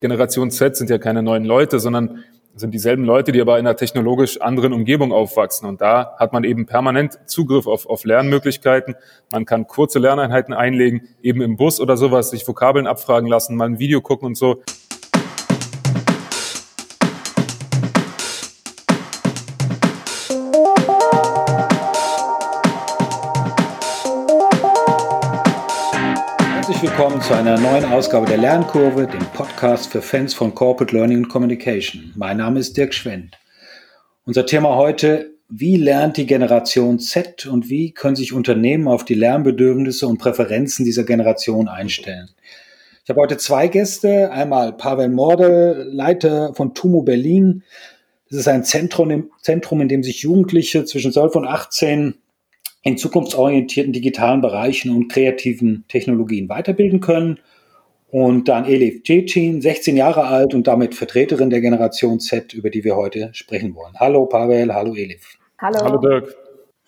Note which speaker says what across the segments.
Speaker 1: Generation Z sind ja keine neuen Leute, sondern sind dieselben Leute, die aber in einer technologisch anderen Umgebung aufwachsen. Und da hat man eben permanent Zugriff auf, auf Lernmöglichkeiten. Man kann kurze Lerneinheiten einlegen, eben im Bus oder sowas, sich Vokabeln abfragen lassen, mal ein Video gucken und so.
Speaker 2: Zu einer neuen Ausgabe der Lernkurve, dem Podcast für Fans von Corporate Learning and Communication. Mein Name ist Dirk Schwendt. Unser Thema heute, wie lernt die Generation Z und wie können sich Unternehmen auf die Lernbedürfnisse und Präferenzen dieser Generation einstellen? Ich habe heute zwei Gäste, einmal Pavel Morde, Leiter von TUMO Berlin. Das ist ein Zentrum, Zentrum, in dem sich Jugendliche zwischen 12 und 18 in zukunftsorientierten digitalen Bereichen und kreativen Technologien weiterbilden können. Und dann Elif Cecin, 16 Jahre alt und damit Vertreterin der Generation Z, über die wir heute sprechen wollen. Hallo Pavel, hallo Elif.
Speaker 1: Hallo. Hallo Dirk.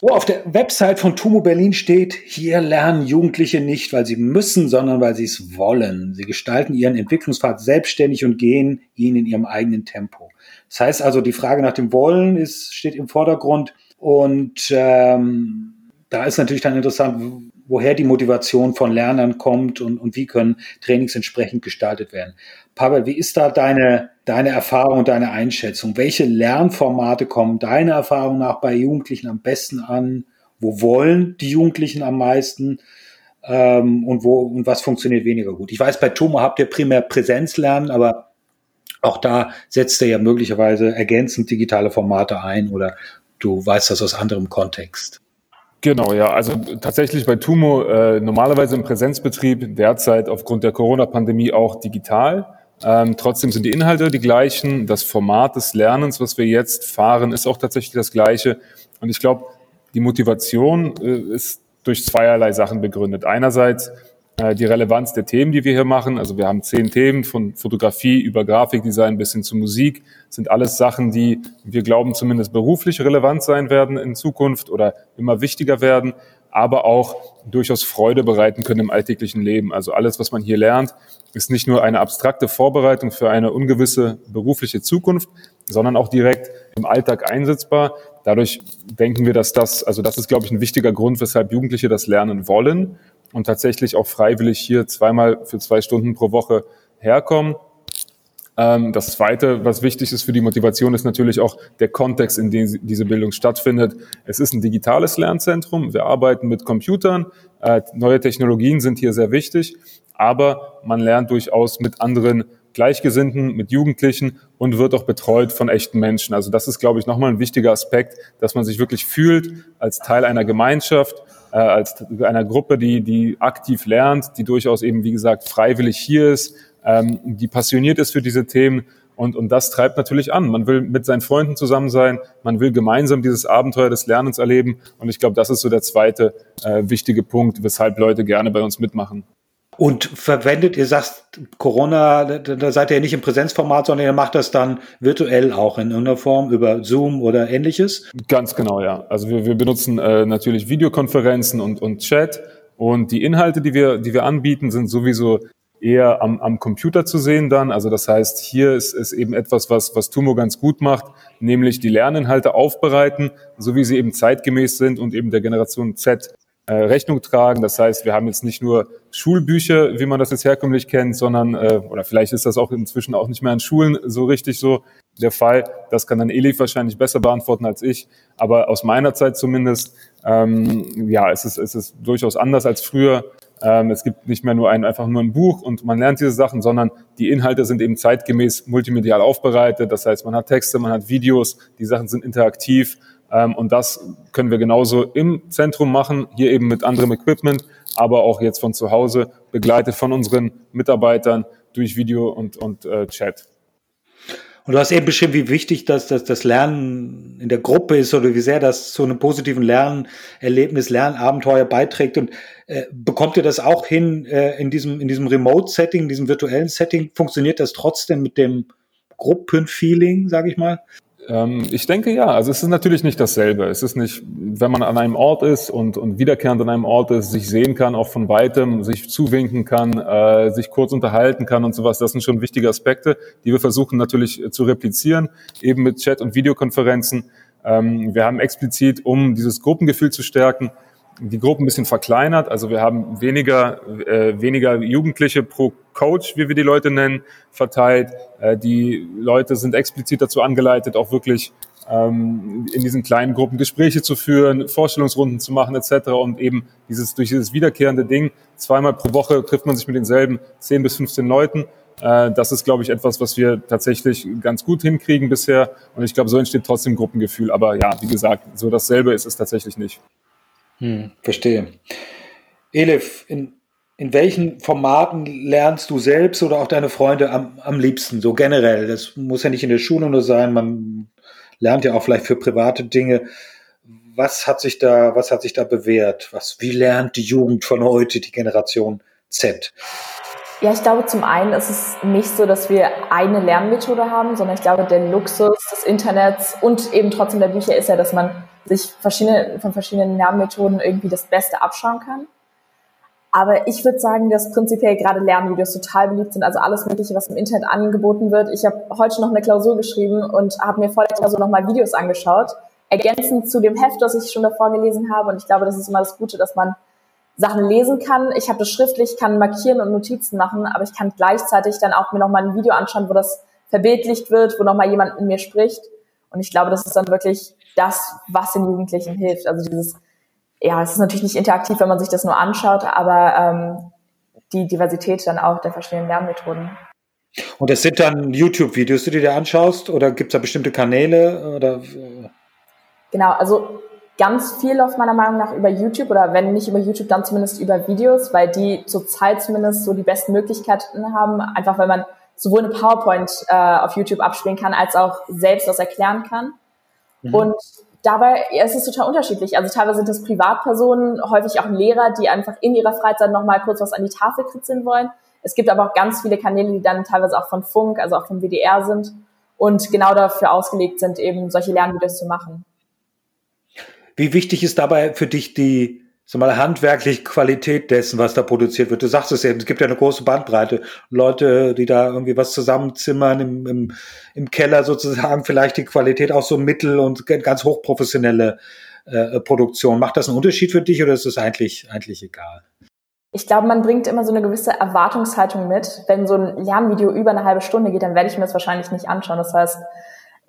Speaker 2: Wo auf der Website von Tumo Berlin steht, hier lernen Jugendliche nicht, weil sie müssen, sondern weil sie es wollen. Sie gestalten ihren Entwicklungspfad selbstständig und gehen ihn in ihrem eigenen Tempo. Das heißt also, die Frage nach dem Wollen ist, steht im Vordergrund und ähm, da ist natürlich dann interessant, woher die Motivation von Lernern kommt und, und wie können Trainings entsprechend gestaltet werden. Pavel, wie ist da deine, deine Erfahrung deine Einschätzung? Welche Lernformate kommen deiner Erfahrung nach bei Jugendlichen am besten an? Wo wollen die Jugendlichen am meisten? Ähm, und wo und was funktioniert weniger gut? Ich weiß, bei Tomo habt ihr primär Präsenzlernen, aber auch da setzt ihr ja möglicherweise ergänzend digitale Formate ein oder du weißt das aus anderem Kontext.
Speaker 1: Genau, ja. Also tatsächlich bei Tumo äh, normalerweise im Präsenzbetrieb, derzeit aufgrund der Corona-Pandemie auch digital. Ähm, trotzdem sind die Inhalte die gleichen. Das Format des Lernens, was wir jetzt fahren, ist auch tatsächlich das gleiche. Und ich glaube, die Motivation äh, ist durch zweierlei Sachen begründet. Einerseits die Relevanz der Themen, die wir hier machen. Also wir haben zehn Themen von Fotografie über Grafikdesign bis hin zu Musik. Das sind alles Sachen, die wir glauben zumindest beruflich relevant sein werden in Zukunft oder immer wichtiger werden, aber auch durchaus Freude bereiten können im alltäglichen Leben. Also alles, was man hier lernt, ist nicht nur eine abstrakte Vorbereitung für eine ungewisse berufliche Zukunft, sondern auch direkt im Alltag einsetzbar. Dadurch denken wir, dass das, also das ist, glaube ich, ein wichtiger Grund, weshalb Jugendliche das lernen wollen und tatsächlich auch freiwillig hier zweimal für zwei Stunden pro Woche herkommen. Ähm, das Zweite, was wichtig ist für die Motivation, ist natürlich auch der Kontext, in dem diese Bildung stattfindet. Es ist ein digitales Lernzentrum. Wir arbeiten mit Computern. Äh, neue Technologien sind hier sehr wichtig, aber man lernt durchaus mit anderen Gleichgesinnten, mit Jugendlichen und wird auch betreut von echten Menschen. Also das ist, glaube ich, nochmal ein wichtiger Aspekt, dass man sich wirklich fühlt als Teil einer Gemeinschaft äh, als einer Gruppe, die, die aktiv lernt, die durchaus eben, wie gesagt, freiwillig hier ist, ähm, die passioniert ist für diese Themen. Und, und das treibt natürlich an. Man will mit seinen Freunden zusammen sein, man will gemeinsam dieses Abenteuer des Lernens erleben. Und ich glaube, das ist so der zweite äh, wichtige Punkt, weshalb Leute gerne bei uns mitmachen.
Speaker 2: Und verwendet, ihr sagt Corona, da seid ihr ja nicht im Präsenzformat, sondern ihr macht das dann virtuell auch in irgendeiner Form über Zoom oder ähnliches?
Speaker 1: Ganz genau, ja. Also wir, wir benutzen äh, natürlich Videokonferenzen und, und Chat. Und die Inhalte, die wir, die wir anbieten, sind sowieso eher am, am Computer zu sehen dann. Also das heißt, hier ist, ist eben etwas, was, was Tumo ganz gut macht, nämlich die Lerninhalte aufbereiten, so wie sie eben zeitgemäß sind und eben der Generation Z Rechnung tragen. Das heißt, wir haben jetzt nicht nur Schulbücher, wie man das jetzt herkömmlich kennt, sondern, äh, oder vielleicht ist das auch inzwischen auch nicht mehr an Schulen so richtig so der Fall. Das kann dann Elif wahrscheinlich besser beantworten als ich. Aber aus meiner Zeit zumindest, ähm, ja, es ist, es ist durchaus anders als früher. Ähm, es gibt nicht mehr nur ein, einfach nur ein Buch und man lernt diese Sachen, sondern die Inhalte sind eben zeitgemäß multimedial aufbereitet. Das heißt, man hat Texte, man hat Videos, die Sachen sind interaktiv ähm, und das können wir genauso im Zentrum machen, hier eben mit anderem Equipment, aber auch jetzt von zu Hause, begleitet von unseren Mitarbeitern durch Video und, und äh, Chat.
Speaker 2: Und du hast eben beschrieben, wie wichtig das, das, das Lernen in der Gruppe ist oder wie sehr das zu einem positiven Lernerlebnis, Lernabenteuer beiträgt. Und äh, bekommt ihr das auch hin äh, in diesem, in diesem Remote-Setting, in diesem virtuellen Setting? Funktioniert das trotzdem mit dem Gruppenfeeling, sage ich mal?
Speaker 1: Ähm, ich denke ja. Also es ist natürlich nicht dasselbe. Es ist nicht, wenn man an einem Ort ist und, und wiederkehrend an einem Ort ist, sich sehen kann, auch von weitem, sich zuwinken kann, äh, sich kurz unterhalten kann und sowas. Das sind schon wichtige Aspekte, die wir versuchen natürlich zu replizieren, eben mit Chat- und Videokonferenzen. Ähm, wir haben explizit, um dieses Gruppengefühl zu stärken, die Gruppe ein bisschen verkleinert. Also wir haben weniger, äh, weniger Jugendliche pro Coach, wie wir die Leute nennen, verteilt. Äh, die Leute sind explizit dazu angeleitet, auch wirklich ähm, in diesen kleinen Gruppen Gespräche zu führen, Vorstellungsrunden zu machen etc. Und eben dieses durch dieses wiederkehrende Ding, zweimal pro Woche trifft man sich mit denselben 10 bis 15 Leuten. Äh, das ist, glaube ich, etwas, was wir tatsächlich ganz gut hinkriegen bisher. Und ich glaube, so entsteht trotzdem Gruppengefühl. Aber ja, wie gesagt, so dasselbe ist es tatsächlich nicht.
Speaker 2: Hm, verstehe. Elif, in, in welchen Formaten lernst du selbst oder auch deine Freunde am, am liebsten, so generell? Das muss ja nicht in der Schule nur sein, man lernt ja auch vielleicht für private Dinge. Was hat sich da, was hat sich da bewährt? Was, wie lernt die Jugend von heute, die Generation Z?
Speaker 3: Ja, ich glaube, zum einen ist es nicht so, dass wir eine Lernmethode haben, sondern ich glaube, der Luxus des Internets und eben trotzdem der Bücher ist ja, dass man sich verschiedene, von verschiedenen Lernmethoden irgendwie das Beste abschauen kann. Aber ich würde sagen, dass prinzipiell gerade Lernvideos total beliebt sind, also alles Mögliche, was im Internet angeboten wird. Ich habe heute noch eine Klausur geschrieben und habe mir vor der Klausur nochmal Videos angeschaut, ergänzend zu dem Heft, das ich schon davor gelesen habe. Und ich glaube, das ist immer das Gute, dass man Sachen lesen kann. Ich habe das schriftlich, kann markieren und Notizen machen, aber ich kann gleichzeitig dann auch mir nochmal ein Video anschauen, wo das verbildlicht wird, wo nochmal jemand in mir spricht. Und ich glaube, das ist dann wirklich das, was den Jugendlichen hilft. Also dieses, ja, es ist natürlich nicht interaktiv, wenn man sich das nur anschaut, aber ähm, die Diversität dann auch der verschiedenen Lernmethoden.
Speaker 2: Und das sind dann YouTube-Videos, die du dir anschaust, oder gibt es da bestimmte Kanäle? Oder?
Speaker 3: Genau, also ganz viel läuft meiner Meinung nach über YouTube oder wenn nicht über YouTube, dann zumindest über Videos, weil die zurzeit zumindest so die besten Möglichkeiten haben, einfach weil man sowohl eine PowerPoint äh, auf YouTube abspielen kann, als auch selbst was erklären kann. Mhm. Und dabei ja, es ist es total unterschiedlich. Also teilweise sind das Privatpersonen, häufig auch Lehrer, die einfach in ihrer Freizeit nochmal kurz was an die Tafel kritzeln wollen. Es gibt aber auch ganz viele Kanäle, die dann teilweise auch von Funk, also auch vom WDR sind und genau dafür ausgelegt sind, eben solche Lernvideos zu machen.
Speaker 2: Wie wichtig ist dabei für dich die sag mal, handwerkliche Qualität dessen, was da produziert wird. Du sagst es eben, es gibt ja eine große Bandbreite. Leute, die da irgendwie was zusammenzimmern im, im, im Keller sozusagen, vielleicht die Qualität auch so mittel- und ganz hochprofessionelle äh, Produktion. Macht das einen Unterschied für dich oder ist es eigentlich, eigentlich egal?
Speaker 3: Ich glaube, man bringt immer so eine gewisse Erwartungshaltung mit. Wenn so ein Lernvideo über eine halbe Stunde geht, dann werde ich mir das wahrscheinlich nicht anschauen. Das heißt,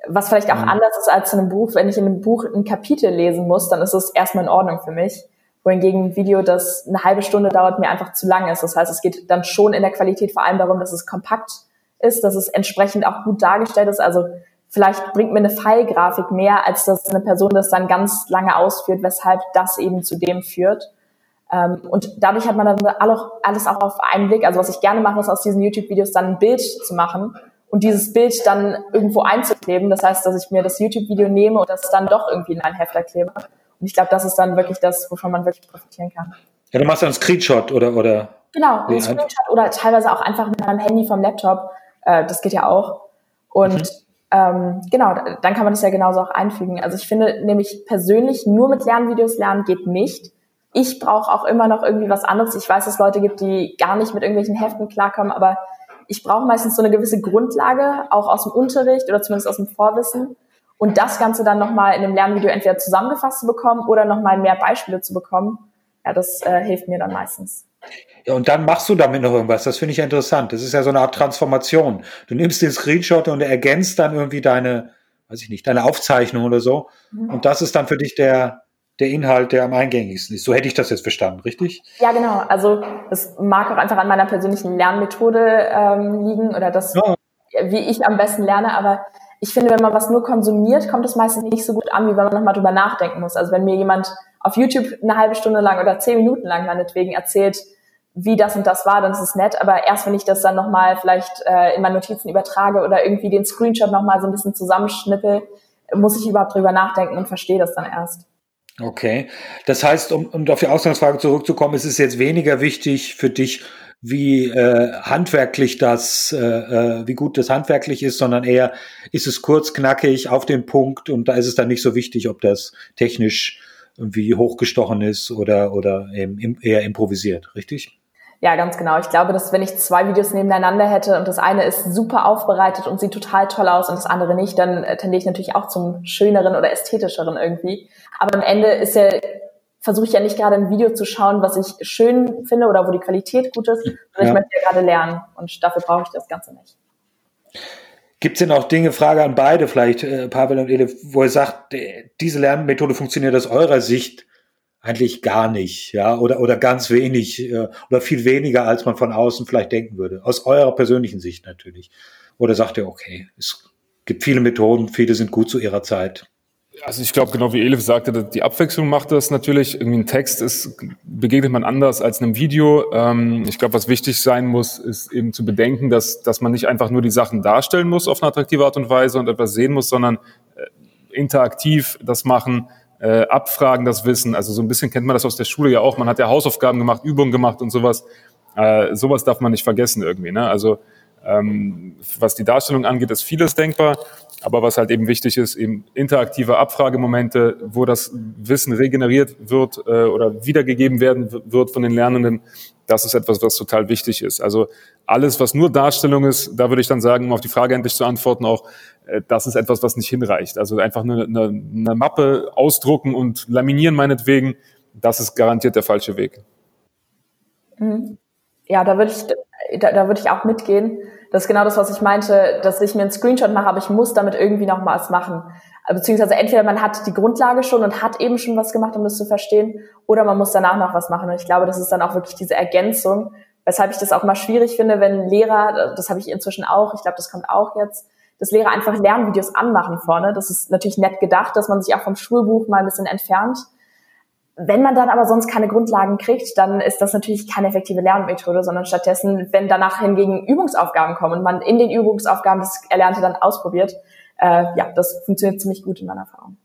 Speaker 3: was vielleicht auch mhm. anders ist als in einem Buch, wenn ich in einem Buch ein Kapitel lesen muss, dann ist es erstmal in Ordnung für mich wohingegen ein Video, das eine halbe Stunde dauert, mir einfach zu lang ist. Das heißt, es geht dann schon in der Qualität vor allem darum, dass es kompakt ist, dass es entsprechend auch gut dargestellt ist. Also vielleicht bringt mir eine Fallgrafik mehr, als dass eine Person das dann ganz lange ausführt, weshalb das eben zu dem führt. Ähm, und dadurch hat man dann alles auch auf einen Blick. Also was ich gerne mache, ist aus diesen YouTube-Videos dann ein Bild zu machen und dieses Bild dann irgendwo einzukleben. Das heißt, dass ich mir das YouTube-Video nehme und das dann doch irgendwie in einen Hefter klebe. Und ich glaube, das ist dann wirklich das, wovon man wirklich profitieren kann.
Speaker 2: Ja, du machst dann einen Screenshot oder oder.
Speaker 3: Genau, einen Screenshot oder teilweise auch einfach mit meinem Handy vom Laptop. Äh, das geht ja auch. Und mhm. ähm, genau, dann kann man das ja genauso auch einfügen. Also ich finde nämlich persönlich nur mit Lernvideos lernen geht nicht. Ich brauche auch immer noch irgendwie was anderes. Ich weiß, dass es Leute gibt, die gar nicht mit irgendwelchen Heften klarkommen, aber ich brauche meistens so eine gewisse Grundlage, auch aus dem Unterricht oder zumindest aus dem Vorwissen und das Ganze dann nochmal in einem Lernvideo entweder zusammengefasst zu bekommen oder nochmal mehr Beispiele zu bekommen, ja, das äh, hilft mir dann meistens.
Speaker 2: Ja, und dann machst du damit noch irgendwas. Das finde ich ja interessant. Das ist ja so eine Art Transformation. Du nimmst den Screenshot und ergänzt dann irgendwie deine, weiß ich nicht, deine Aufzeichnung oder so. Mhm. Und das ist dann für dich der, der Inhalt, der am eingängigsten ist. So hätte ich das jetzt verstanden, richtig?
Speaker 3: Ja, genau. Also es mag auch einfach an meiner persönlichen Lernmethode ähm, liegen oder das, ja. wie ich am besten lerne. Aber ich finde, wenn man was nur konsumiert, kommt es meistens nicht so gut an, wie wenn man nochmal drüber nachdenken muss. Also wenn mir jemand auf YouTube eine halbe Stunde lang oder zehn Minuten lang meinetwegen erzählt, wie das und das war, dann ist es nett. Aber erst wenn ich das dann nochmal vielleicht äh, in meine Notizen übertrage oder irgendwie den Screenshot nochmal so ein bisschen zusammenschnippel, muss ich überhaupt drüber nachdenken und verstehe das dann erst.
Speaker 2: Okay. Das heißt, um, um auf die Ausgangsfrage zurückzukommen, ist es jetzt weniger wichtig für dich, wie äh, handwerklich das, äh, äh, wie gut das handwerklich ist, sondern eher ist es kurz, knackig, auf den Punkt und da ist es dann nicht so wichtig, ob das technisch irgendwie hochgestochen ist oder, oder eben eher improvisiert, richtig?
Speaker 3: Ja, ganz genau. Ich glaube, dass wenn ich zwei Videos nebeneinander hätte und das eine ist super aufbereitet und sieht total toll aus und das andere nicht, dann äh, tendiere ich natürlich auch zum schöneren oder ästhetischeren irgendwie. Aber am Ende ist ja versuche ich ja nicht gerade ein Video zu schauen, was ich schön finde oder wo die Qualität gut ist, sondern ja. ich möchte ja gerade lernen und dafür brauche ich das Ganze nicht.
Speaker 2: Gibt es denn auch Dinge, Frage an beide vielleicht, äh, Pavel und Elif, wo ihr sagt, diese Lernmethode funktioniert aus eurer Sicht eigentlich gar nicht, ja, oder, oder ganz wenig, äh, oder viel weniger, als man von außen vielleicht denken würde. Aus eurer persönlichen Sicht natürlich. Oder sagt ihr, okay, es gibt viele Methoden, viele sind gut zu ihrer Zeit.
Speaker 1: Also ich glaube, genau wie Elif sagte, die Abwechslung macht das natürlich. Irgendwie ein Text ist, begegnet man anders als einem Video. Ähm, ich glaube, was wichtig sein muss, ist eben zu bedenken, dass, dass man nicht einfach nur die Sachen darstellen muss auf eine attraktive Art und Weise und etwas sehen muss, sondern äh, interaktiv das machen, äh, abfragen, das Wissen. Also so ein bisschen kennt man das aus der Schule ja auch. Man hat ja Hausaufgaben gemacht, Übungen gemacht und sowas. Äh, sowas darf man nicht vergessen irgendwie. Ne? Also ähm, was die Darstellung angeht, ist vieles denkbar. Aber was halt eben wichtig ist, eben interaktive Abfragemomente, wo das Wissen regeneriert wird äh, oder wiedergegeben werden wird von den Lernenden, das ist etwas, was total wichtig ist. Also alles, was nur Darstellung ist, da würde ich dann sagen, um auf die Frage endlich zu antworten, auch äh, das ist etwas, was nicht hinreicht. Also einfach eine, eine, eine Mappe ausdrucken und laminieren meinetwegen, das ist garantiert der falsche Weg.
Speaker 3: Mhm. Ja, da würde ich, da, da würde ich auch mitgehen. Das ist genau das, was ich meinte, dass ich mir einen Screenshot mache, aber ich muss damit irgendwie noch mal was machen. Beziehungsweise entweder man hat die Grundlage schon und hat eben schon was gemacht, um das zu verstehen, oder man muss danach noch was machen. Und ich glaube, das ist dann auch wirklich diese Ergänzung, weshalb ich das auch mal schwierig finde, wenn Lehrer, das habe ich inzwischen auch, ich glaube, das kommt auch jetzt, dass Lehrer einfach Lernvideos anmachen vorne. Das ist natürlich nett gedacht, dass man sich auch vom Schulbuch mal ein bisschen entfernt. Wenn man dann aber sonst keine Grundlagen kriegt, dann ist das natürlich keine effektive Lernmethode, sondern stattdessen, wenn danach hingegen Übungsaufgaben kommen und man in den Übungsaufgaben das Erlernte dann ausprobiert, äh, ja, das funktioniert ziemlich gut in meiner Erfahrung.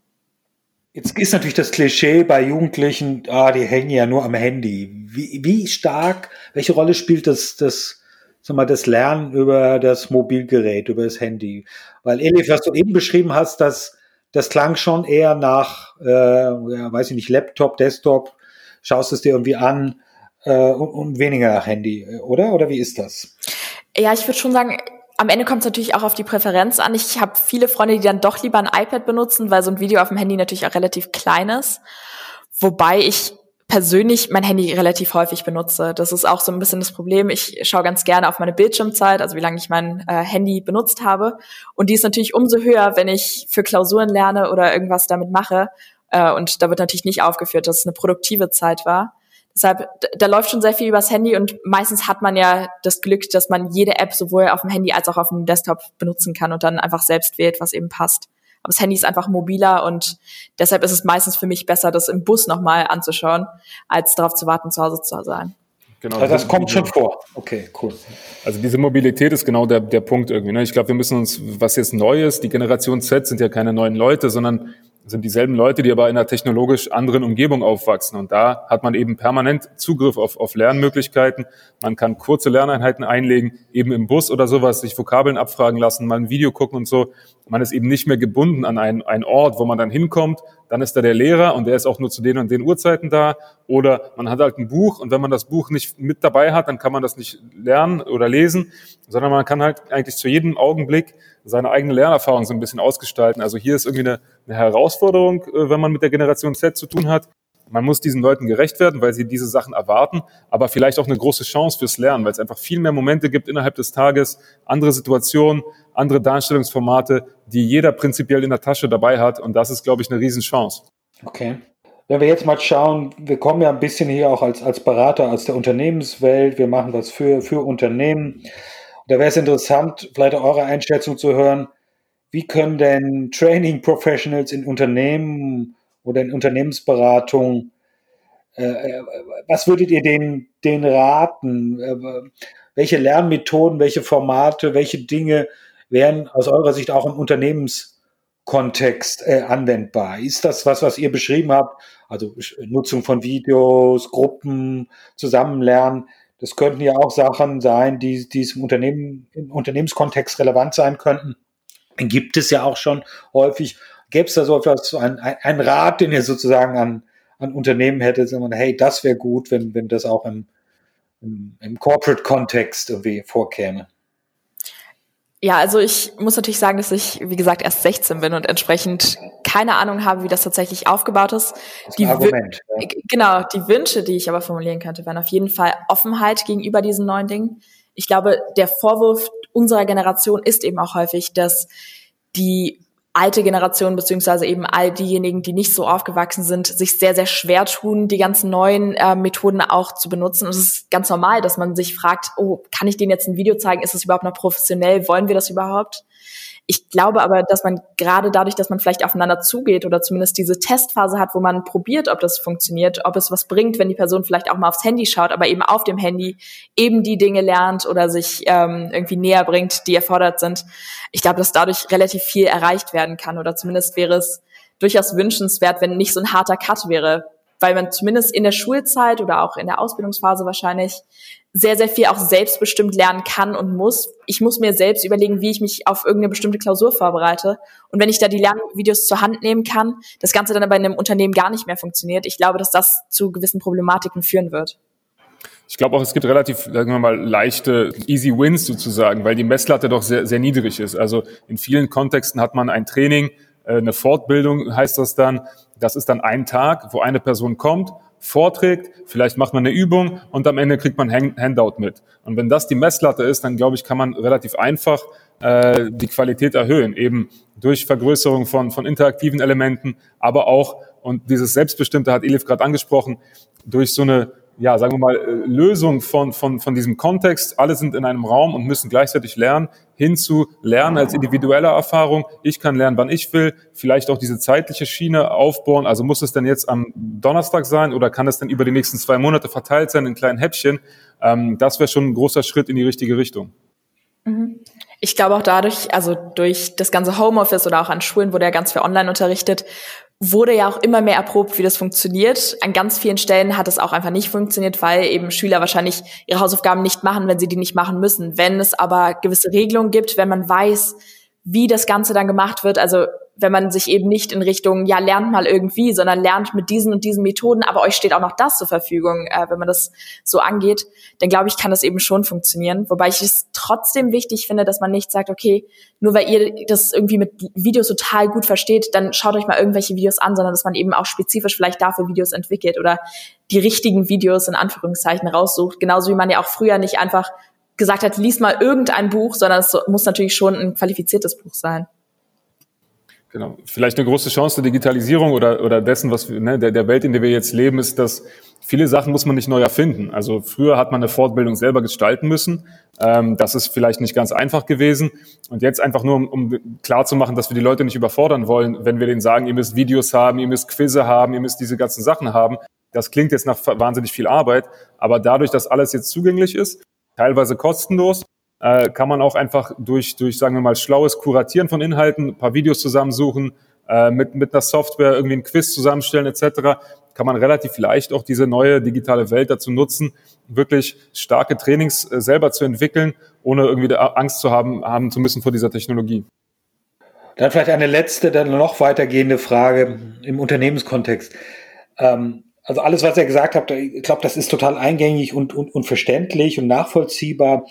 Speaker 2: Jetzt ist natürlich das Klischee bei Jugendlichen, ah, die hängen ja nur am Handy. Wie, wie stark, welche Rolle spielt das, das, sag mal, das Lernen über das Mobilgerät, über das Handy? Weil Elif, was du eben beschrieben hast, dass das klang schon eher nach, äh, weiß ich nicht, Laptop, Desktop, schaust es dir irgendwie an äh, und, und weniger nach Handy, oder? Oder wie ist das?
Speaker 3: Ja, ich würde schon sagen, am Ende kommt es natürlich auch auf die Präferenz an. Ich habe viele Freunde, die dann doch lieber ein iPad benutzen, weil so ein Video auf dem Handy natürlich auch relativ klein ist. Wobei ich persönlich mein Handy relativ häufig benutze. Das ist auch so ein bisschen das Problem. Ich schaue ganz gerne auf meine Bildschirmzeit, also wie lange ich mein äh, Handy benutzt habe. Und die ist natürlich umso höher, wenn ich für Klausuren lerne oder irgendwas damit mache. Äh, und da wird natürlich nicht aufgeführt, dass es eine produktive Zeit war. Deshalb, da läuft schon sehr viel übers Handy und meistens hat man ja das Glück, dass man jede App sowohl auf dem Handy als auch auf dem Desktop benutzen kann und dann einfach selbst wählt, was eben passt. Aber das Handy ist einfach mobiler und deshalb ist es meistens für mich besser, das im Bus nochmal anzuschauen, als darauf zu warten, zu Hause zu sein.
Speaker 2: Genau. Also das kommt schon vor. Okay, cool.
Speaker 1: Also diese Mobilität ist genau der, der Punkt irgendwie. Ne? Ich glaube, wir müssen uns, was jetzt neu ist, die Generation Z sind ja keine neuen Leute, sondern sind dieselben Leute, die aber in einer technologisch anderen Umgebung aufwachsen. Und da hat man eben permanent Zugriff auf, auf Lernmöglichkeiten. Man kann kurze Lerneinheiten einlegen, eben im Bus oder sowas, sich Vokabeln abfragen lassen, mal ein Video gucken und so. Man ist eben nicht mehr gebunden an einen, einen Ort, wo man dann hinkommt. Dann ist da der Lehrer und der ist auch nur zu den und den Uhrzeiten da. Oder man hat halt ein Buch und wenn man das Buch nicht mit dabei hat, dann kann man das nicht lernen oder lesen, sondern man kann halt eigentlich zu jedem Augenblick seine eigene Lernerfahrung so ein bisschen ausgestalten. Also hier ist irgendwie eine, eine Herausforderung, äh, wenn man mit der Generation Z zu tun hat. Man muss diesen Leuten gerecht werden, weil sie diese Sachen erwarten, aber vielleicht auch eine große Chance fürs Lernen, weil es einfach viel mehr Momente gibt innerhalb des Tages, andere Situationen, andere Darstellungsformate, die jeder prinzipiell in der Tasche dabei hat. Und das ist, glaube ich, eine Riesenchance.
Speaker 2: Okay. Wenn wir jetzt mal schauen, wir kommen ja ein bisschen hier auch als, als Berater aus der Unternehmenswelt, wir machen was für, für Unternehmen. Da wäre es interessant, vielleicht auch eure Einschätzung zu hören. Wie können denn Training Professionals in Unternehmen oder in Unternehmensberatung, äh, äh, was würdet ihr denen, denen raten? Äh, welche Lernmethoden, welche Formate, welche Dinge wären aus eurer Sicht auch im Unternehmenskontext äh, anwendbar? Ist das was, was ihr beschrieben habt? Also Nutzung von Videos, Gruppen, Zusammenlernen Das könnten ja auch Sachen sein, die, die im, Unternehmen, im Unternehmenskontext relevant sein könnten. Gibt es ja auch schon häufig. Gäbe es da so etwas, ein, ein Rat, den ihr sozusagen an, an Unternehmen hättet, sagen hey, das wäre gut, wenn, wenn das auch im, im, im Corporate-Kontext irgendwie vorkäme?
Speaker 3: Ja, also ich muss natürlich sagen, dass ich, wie gesagt, erst 16 bin und entsprechend keine Ahnung habe, wie das tatsächlich aufgebaut ist.
Speaker 2: Ist ein Argument,
Speaker 3: ja. Genau, die Wünsche, die ich aber formulieren könnte, wären auf jeden Fall Offenheit gegenüber diesen neuen Dingen. Ich glaube, der Vorwurf unserer Generation ist eben auch häufig, dass die alte Generation beziehungsweise eben all diejenigen, die nicht so aufgewachsen sind, sich sehr, sehr schwer tun, die ganzen neuen äh, Methoden auch zu benutzen. Und es ist ganz normal, dass man sich fragt, oh, kann ich denen jetzt ein Video zeigen? Ist das überhaupt noch professionell? Wollen wir das überhaupt? Ich glaube aber, dass man gerade dadurch, dass man vielleicht aufeinander zugeht oder zumindest diese Testphase hat, wo man probiert, ob das funktioniert, ob es was bringt, wenn die Person vielleicht auch mal aufs Handy schaut, aber eben auf dem Handy eben die Dinge lernt oder sich ähm, irgendwie näher bringt, die erfordert sind. Ich glaube, dass dadurch relativ viel erreicht werden kann oder zumindest wäre es durchaus wünschenswert, wenn nicht so ein harter Cut wäre, weil man zumindest in der Schulzeit oder auch in der Ausbildungsphase wahrscheinlich sehr, sehr viel auch selbstbestimmt lernen kann und muss. Ich muss mir selbst überlegen, wie ich mich auf irgendeine bestimmte Klausur vorbereite. Und wenn ich da die Lernvideos zur Hand nehmen kann, das Ganze dann aber in einem Unternehmen gar nicht mehr funktioniert, ich glaube, dass das zu gewissen Problematiken führen wird.
Speaker 1: Ich glaube auch, es gibt relativ, sagen wir mal, leichte Easy Wins sozusagen, weil die Messlatte doch sehr, sehr niedrig ist. Also in vielen Kontexten hat man ein Training, äh, eine Fortbildung heißt das dann. Das ist dann ein Tag, wo eine Person kommt, vorträgt, vielleicht macht man eine Übung und am Ende kriegt man Handout mit. Und wenn das die Messlatte ist, dann glaube ich, kann man relativ einfach äh, die Qualität erhöhen, eben durch Vergrößerung von, von interaktiven Elementen, aber auch, und dieses Selbstbestimmte hat Elif gerade angesprochen, durch so eine ja, sagen wir mal, äh, Lösung von, von, von diesem Kontext, alle sind in einem Raum und müssen gleichzeitig lernen, hin zu Lernen als individuelle Erfahrung. Ich kann lernen, wann ich will, vielleicht auch diese zeitliche Schiene aufbauen. Also muss es denn jetzt am Donnerstag sein oder kann es denn über die nächsten zwei Monate verteilt sein in kleinen Häppchen? Ähm, das wäre schon ein großer Schritt in die richtige Richtung.
Speaker 3: Mhm. Ich glaube auch dadurch, also durch das ganze Homeoffice oder auch an Schulen wurde ja ganz viel online unterrichtet, wurde ja auch immer mehr erprobt, wie das funktioniert. An ganz vielen Stellen hat es auch einfach nicht funktioniert, weil eben Schüler wahrscheinlich ihre Hausaufgaben nicht machen, wenn sie die nicht machen müssen. Wenn es aber gewisse Regelungen gibt, wenn man weiß, wie das Ganze dann gemacht wird, also wenn man sich eben nicht in Richtung, ja, lernt mal irgendwie, sondern lernt mit diesen und diesen Methoden, aber euch steht auch noch das zur Verfügung, äh, wenn man das so angeht, dann glaube ich, kann das eben schon funktionieren. Wobei ich es trotzdem wichtig finde, dass man nicht sagt, okay, nur weil ihr das irgendwie mit Videos total gut versteht, dann schaut euch mal irgendwelche Videos an, sondern dass man eben auch spezifisch vielleicht dafür Videos entwickelt oder die richtigen Videos in Anführungszeichen raussucht. Genauso wie man ja auch früher nicht einfach gesagt hat, lies mal irgendein Buch, sondern es muss natürlich schon ein qualifiziertes Buch sein.
Speaker 1: Genau. Vielleicht eine große Chance der Digitalisierung oder, oder dessen, was ne, der, der Welt, in der wir jetzt leben, ist, dass viele Sachen muss man nicht neu erfinden. Also früher hat man eine Fortbildung selber gestalten müssen. Ähm, das ist vielleicht nicht ganz einfach gewesen. Und jetzt einfach nur, um, um klar dass wir die Leute nicht überfordern wollen, wenn wir denen sagen, ihr müsst Videos haben, ihr müsst Quizze haben, ihr müsst diese ganzen Sachen haben. Das klingt jetzt nach wahnsinnig viel Arbeit, aber dadurch, dass alles jetzt zugänglich ist, teilweise kostenlos, äh, kann man auch einfach durch, durch, sagen wir mal, schlaues Kuratieren von Inhalten, ein paar Videos zusammensuchen, äh, mit, mit einer Software irgendwie einen Quiz zusammenstellen etc., kann man relativ leicht auch diese neue digitale Welt dazu nutzen, wirklich starke Trainings äh, selber zu entwickeln, ohne irgendwie Angst zu haben, haben zu müssen vor dieser Technologie.
Speaker 2: Dann vielleicht eine letzte, dann noch weitergehende Frage im Unternehmenskontext. Ähm, also alles, was ihr gesagt habt, ich glaube, das ist total eingängig und, und, und verständlich und nachvollziehbar.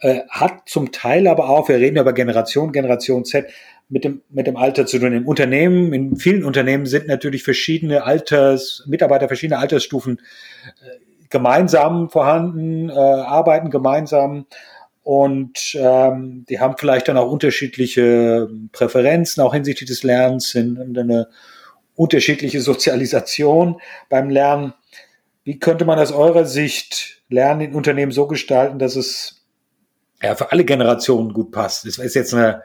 Speaker 2: Äh, hat zum Teil aber auch, wir reden ja über Generation, Generation Z, mit dem, mit dem Alter zu tun. Im Unternehmen, in vielen Unternehmen sind natürlich verschiedene Alters, Mitarbeiter verschiedener Altersstufen äh, gemeinsam vorhanden, äh, arbeiten gemeinsam und ähm, die haben vielleicht dann auch unterschiedliche Präferenzen, auch hinsichtlich des Lernens, in, eine unterschiedliche Sozialisation beim Lernen. Wie könnte man aus eurer Sicht Lernen in Unternehmen so gestalten, dass es ja, für alle Generationen gut passt. Das ist jetzt eine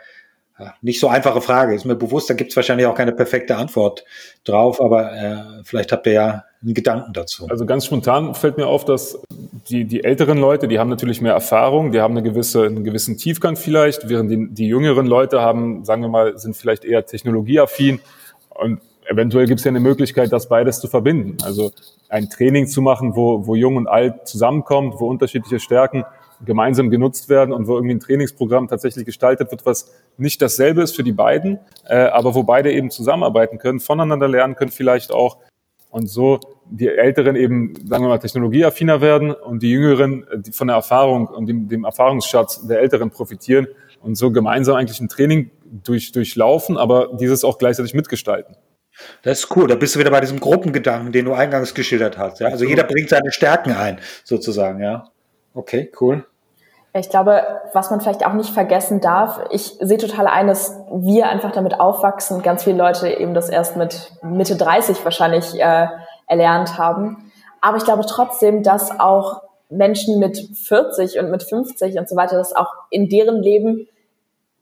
Speaker 2: nicht so einfache Frage. Ist mir bewusst, da gibt es wahrscheinlich auch keine perfekte Antwort drauf, aber äh, vielleicht habt ihr ja einen Gedanken dazu.
Speaker 1: Also ganz spontan fällt mir auf, dass die, die älteren Leute, die haben natürlich mehr Erfahrung, die haben eine gewisse, einen gewissen Tiefgang vielleicht, während die, die jüngeren Leute haben, sagen wir mal, sind vielleicht eher technologieaffin und eventuell gibt es ja eine Möglichkeit, das beides zu verbinden. Also ein Training zu machen, wo, wo Jung und Alt zusammenkommt, wo unterschiedliche Stärken gemeinsam genutzt werden und wo irgendwie ein Trainingsprogramm tatsächlich gestaltet wird, was nicht dasselbe ist für die beiden, äh, aber wo beide eben zusammenarbeiten können, voneinander lernen können, vielleicht auch und so die Älteren eben, sagen wir mal, technologieaffiner werden und die Jüngeren äh, die von der Erfahrung und dem, dem Erfahrungsschatz der Älteren profitieren und so gemeinsam eigentlich ein Training durch, durchlaufen, aber dieses auch gleichzeitig mitgestalten.
Speaker 2: Das ist cool. Da bist du wieder bei diesem Gruppengedanken, den du eingangs geschildert hast. Ja? Also jeder bringt seine Stärken ein, sozusagen, ja. Okay, cool.
Speaker 3: Ich glaube, was man vielleicht auch nicht vergessen darf, ich sehe total ein, dass wir einfach damit aufwachsen, ganz viele Leute eben das erst mit Mitte 30 wahrscheinlich äh, erlernt haben. Aber ich glaube trotzdem, dass auch Menschen mit 40 und mit 50 und so weiter, dass auch in deren Leben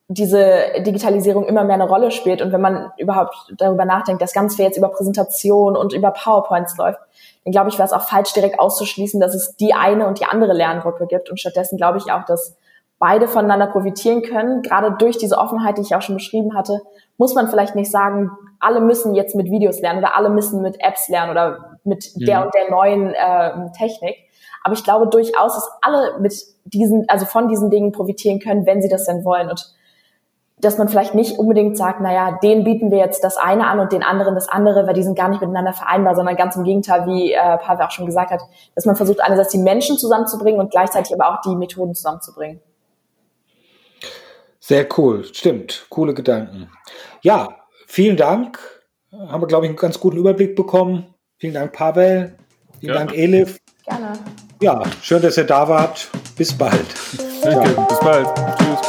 Speaker 3: diese Digitalisierung immer mehr eine Rolle spielt. Und wenn man überhaupt darüber nachdenkt, dass ganz viel jetzt über Präsentation und über PowerPoints läuft, dann glaube ich, wäre es auch falsch, direkt auszuschließen, dass es die eine und die andere Lerngruppe gibt. Und stattdessen glaube ich auch, dass beide voneinander profitieren können. Gerade durch diese Offenheit, die ich auch schon beschrieben hatte, muss man vielleicht nicht sagen, alle müssen jetzt mit Videos lernen oder alle müssen mit Apps lernen oder mit mhm. der und der neuen äh, Technik. Aber ich glaube durchaus, dass alle mit diesen, also von diesen Dingen profitieren können, wenn sie das denn wollen. Und dass man vielleicht nicht unbedingt sagt, naja, den bieten wir jetzt das eine an und den anderen das andere, weil die sind gar nicht miteinander vereinbar, sondern ganz im Gegenteil, wie äh, Pavel auch schon gesagt hat, dass man versucht, einerseits die Menschen zusammenzubringen und gleichzeitig aber auch die Methoden zusammenzubringen.
Speaker 2: Sehr cool, stimmt, coole Gedanken. Ja, vielen Dank. Haben wir, glaube ich, einen ganz guten Überblick bekommen. Vielen Dank, Pavel. Vielen ja. Dank, Elif. Gerne. Ja, schön, dass ihr da wart. Bis bald.
Speaker 1: Danke, bis bald. Tschüss.